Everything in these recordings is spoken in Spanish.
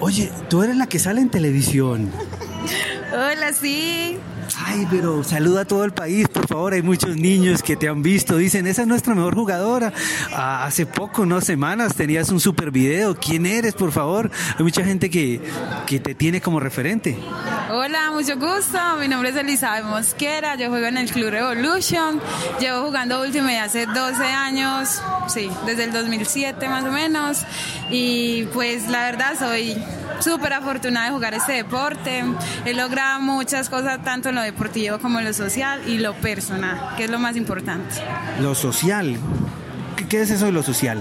Oye, tú eres la que sale en televisión. Hola, sí. Ay, pero saluda a todo el país, por favor. Hay muchos niños que te han visto. Dicen, esa es nuestra mejor jugadora. Ah, hace poco, no semanas, tenías un super video. ¿Quién eres, por favor? Hay mucha gente que, que te tiene como referente. Hola, mucho gusto. Mi nombre es Elizabeth Mosquera. Yo juego en el Club Revolution. Llevo jugando Ultimate hace 12 años. Sí, desde el 2007 más o menos. Y pues la verdad soy súper afortunada de jugar este deporte. He logrado muchas cosas, tanto en lo deportivo como lo social y lo personal, que es lo más importante. Lo social. ¿Qué, qué es eso de lo social?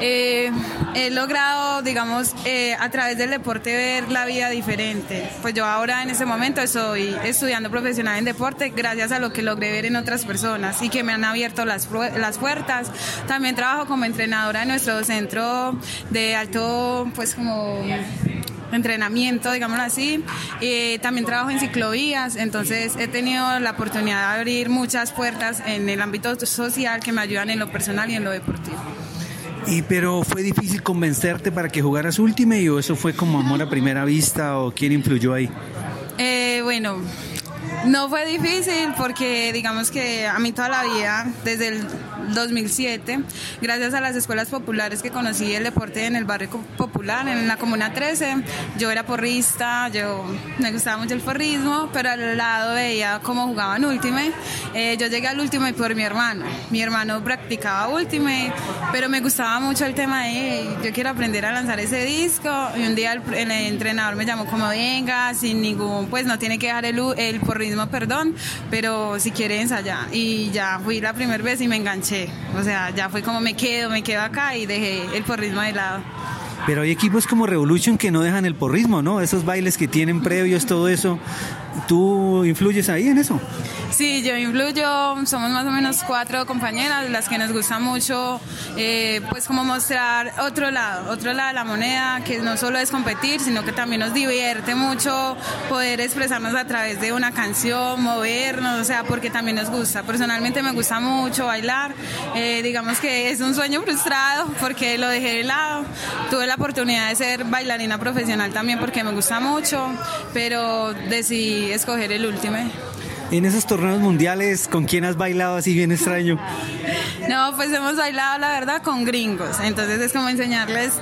Eh, he logrado, digamos, eh, a través del deporte ver la vida diferente. Pues yo ahora en este momento estoy estudiando profesional en deporte gracias a lo que logré ver en otras personas y que me han abierto las, las puertas. También trabajo como entrenadora en nuestro centro de alto, pues como entrenamiento, digámoslo así. Eh, también trabajo en ciclovías, entonces he tenido la oportunidad de abrir muchas puertas en el ámbito social que me ayudan en lo personal y en lo deportivo. Y pero fue difícil convencerte para que jugaras Ultimate o eso fue como amor a primera vista o quién influyó ahí? Eh, bueno, no fue difícil porque digamos que a mí toda la vida, desde el 2007, gracias a las escuelas populares que conocí el deporte en el barrio popular, en la Comuna 13, yo era porrista, yo me gustaba mucho el porrismo, pero al lado veía cómo jugaban Ultimate. Eh, yo llegué al Ultimate por mi hermano. Mi hermano practicaba Ultimate, pero me gustaba mucho el tema de, yo quiero aprender a lanzar ese disco. Y un día el, el entrenador me llamó como, venga, sin ningún, pues no tiene que dejar el, el porrismo, perdón, pero si quiere ensayar. Y ya fui la primera vez y me enganché. O sea, ya fue como me quedo, me quedo acá y dejé el porrismo de lado. Pero hay equipos como Revolution que no dejan el porrismo, ¿no? Esos bailes que tienen previos, todo eso. ¿Tú influyes ahí en eso? Sí, yo influyo, somos más o menos cuatro compañeras, las que nos gusta mucho, eh, pues como mostrar otro lado, otro lado de la moneda, que no solo es competir, sino que también nos divierte mucho poder expresarnos a través de una canción, movernos, o sea, porque también nos gusta. Personalmente me gusta mucho bailar, eh, digamos que es un sueño frustrado porque lo dejé de lado. Tuve la oportunidad de ser bailarina profesional también porque me gusta mucho, pero decidí escoger el último. En esos torneos mundiales, ¿con quién has bailado así bien extraño? No, pues hemos bailado, la verdad, con gringos. Entonces es como enseñarles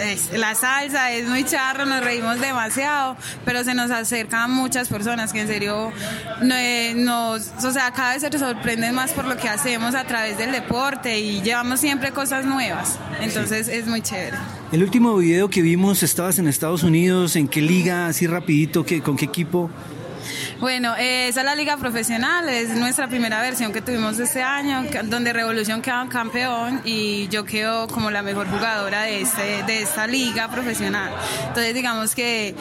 es, la salsa, es muy charro, nos reímos demasiado, pero se nos acercan muchas personas que en serio no, nos, o sea, cada vez se sorprenden más por lo que hacemos a través del deporte y llevamos siempre cosas nuevas. Entonces es muy chévere. El último video que vimos, estabas en Estados Unidos, ¿en qué liga? Así rapidito, ¿qué, ¿con qué equipo? Bueno, eh, esa es la liga profesional, es nuestra primera versión que tuvimos este año, donde Revolución queda campeón y yo quedo como la mejor jugadora de, este, de esta liga profesional. Entonces digamos que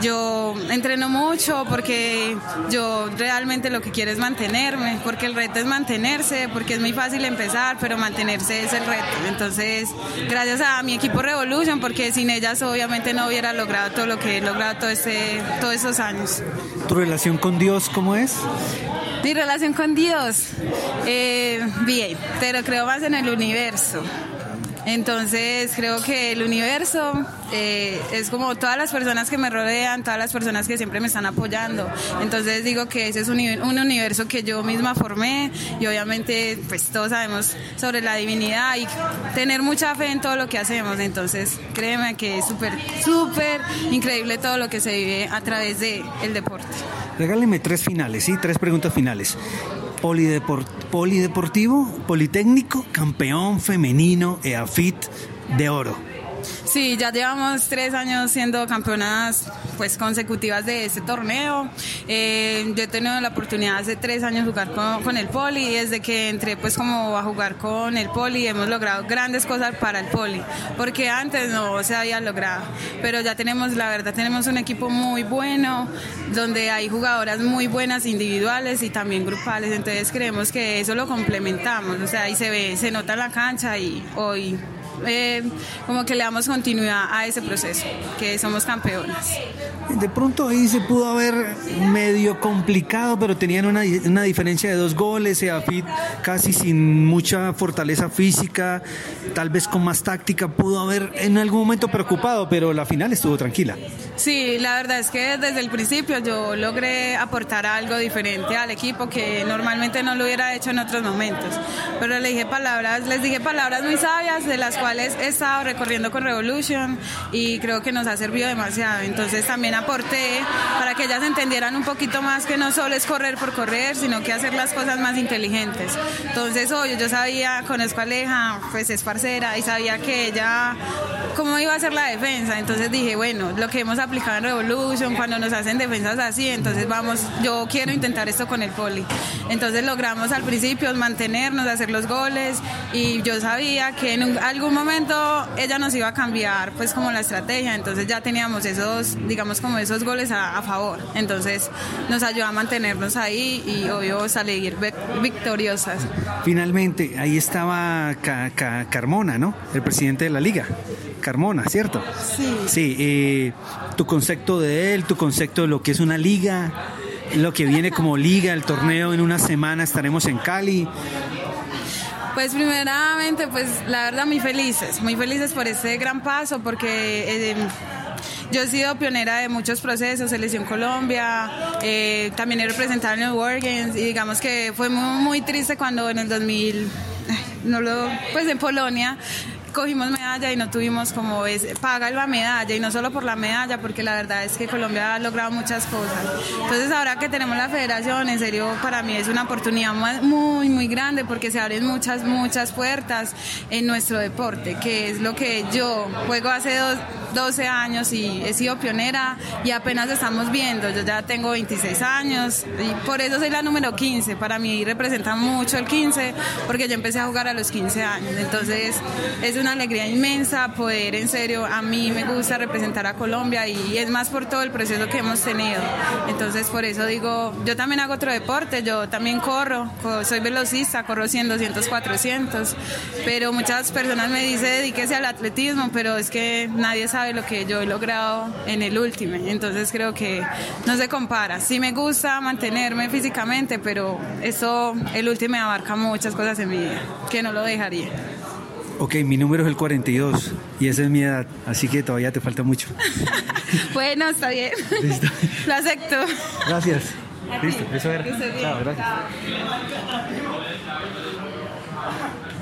yo entreno mucho porque yo realmente lo que quiero es mantenerme, porque el reto es mantenerse, porque es muy fácil empezar, pero mantenerse es el reto. Entonces, gracias a mi equipo Revolution, porque sin ellas obviamente no hubiera logrado todo lo que he logrado todo este, todos estos años. ¿Tu relación con Dios cómo es? Mi relación con Dios, eh, bien, pero creo más en el universo. Entonces creo que el universo eh, es como todas las personas que me rodean, todas las personas que siempre me están apoyando. Entonces digo que ese es un, un universo que yo misma formé y obviamente pues todos sabemos sobre la divinidad y tener mucha fe en todo lo que hacemos. Entonces créeme que es súper, súper increíble todo lo que se vive a través del el deporte. Regáleme tres finales, ¿sí? Tres preguntas finales. Polideport, polideportivo, Politécnico, campeón femenino EAFIT de oro. Sí, ya llevamos tres años siendo campeonas pues consecutivas de este torneo. Eh, yo he tenido la oportunidad hace tres años jugar con, con, el Poli y desde que entré pues como a jugar con el Poli hemos logrado grandes cosas para el Poli, porque antes no se había logrado, pero ya tenemos, la verdad, tenemos un equipo muy bueno, donde hay jugadoras muy buenas individuales y también grupales, entonces creemos que eso lo complementamos, o sea, ahí se ve, se nota en la cancha y hoy eh, como que le damos continuidad a ese proceso, que somos campeonas. De pronto ahí se pudo haber medio complicado, pero tenían una, una diferencia de dos goles, Eafit casi sin mucha fortaleza física, tal vez con más táctica, pudo haber en algún momento preocupado, pero la final estuvo tranquila. Sí, la verdad es que desde el principio yo logré aportar algo diferente al equipo que normalmente no lo hubiera hecho en otros momentos. Pero le dije palabras, les dije palabras muy sabias de las cuales he estado recorriendo con Revolution y creo que nos ha servido demasiado. Entonces también aporté para que ellas entendieran un poquito más que no solo es correr por correr, sino que hacer las cosas más inteligentes. Entonces, hoy yo sabía, conozco a Aleja, pues es parcera y sabía que ella cómo iba a ser la defensa. Entonces dije, bueno, lo que hemos aplicado en Revolution, cuando nos hacen defensas así, entonces vamos, yo quiero intentar esto con el poli. Entonces logramos al principio mantenernos, hacer los goles y yo sabía que en algún momento ella nos iba a cambiar pues como la estrategia, entonces ya teníamos esos, digamos como esos goles a, favor. Entonces nos ayudó a mantenernos ahí y obvio salir victoriosas. Finalmente, ahí estaba Carmona, ¿no? El presidente de la liga. Carmona, ¿cierto? Sí. Sí, eh, tu concepto de él, tu concepto de lo que es una liga, lo que viene como liga, el torneo en una semana estaremos en Cali. Pues primeramente, pues la verdad muy felices, muy felices por este gran paso porque... Eh, yo he sido pionera de muchos procesos, Selección Colombia, eh, también he representado en el World Games y digamos que fue muy, muy triste cuando en el 2000, no lo, pues en Polonia cogimos medalla y no tuvimos como es, paga la medalla y no solo por la medalla, porque la verdad es que Colombia ha logrado muchas cosas. Entonces ahora que tenemos la federación, en serio para mí es una oportunidad muy, muy grande porque se abren muchas, muchas puertas en nuestro deporte, que es lo que yo juego hace 12 años y he sido pionera y apenas estamos viendo, yo ya tengo 26 años y por eso soy la número 15, para mí representa mucho el 15 porque yo empecé a jugar a los 15 años, entonces es una alegría inmensa poder, en serio, a mí me gusta representar a Colombia y es más por todo el proceso que hemos tenido. Entonces, por eso digo, yo también hago otro deporte, yo también corro, soy velocista, corro 100, 200, 400, pero muchas personas me dicen dedíquese al atletismo, pero es que nadie sabe lo que yo he logrado en el último. Entonces, creo que no se compara. Sí me gusta mantenerme físicamente, pero eso, el último abarca muchas cosas en mi vida, que no lo dejaría. Ok, mi número es el 42 y esa es mi edad, así que todavía te falta mucho. bueno, está bien. Listo. Lo acepto. Gracias. Listo, eso era. Chao, gracias.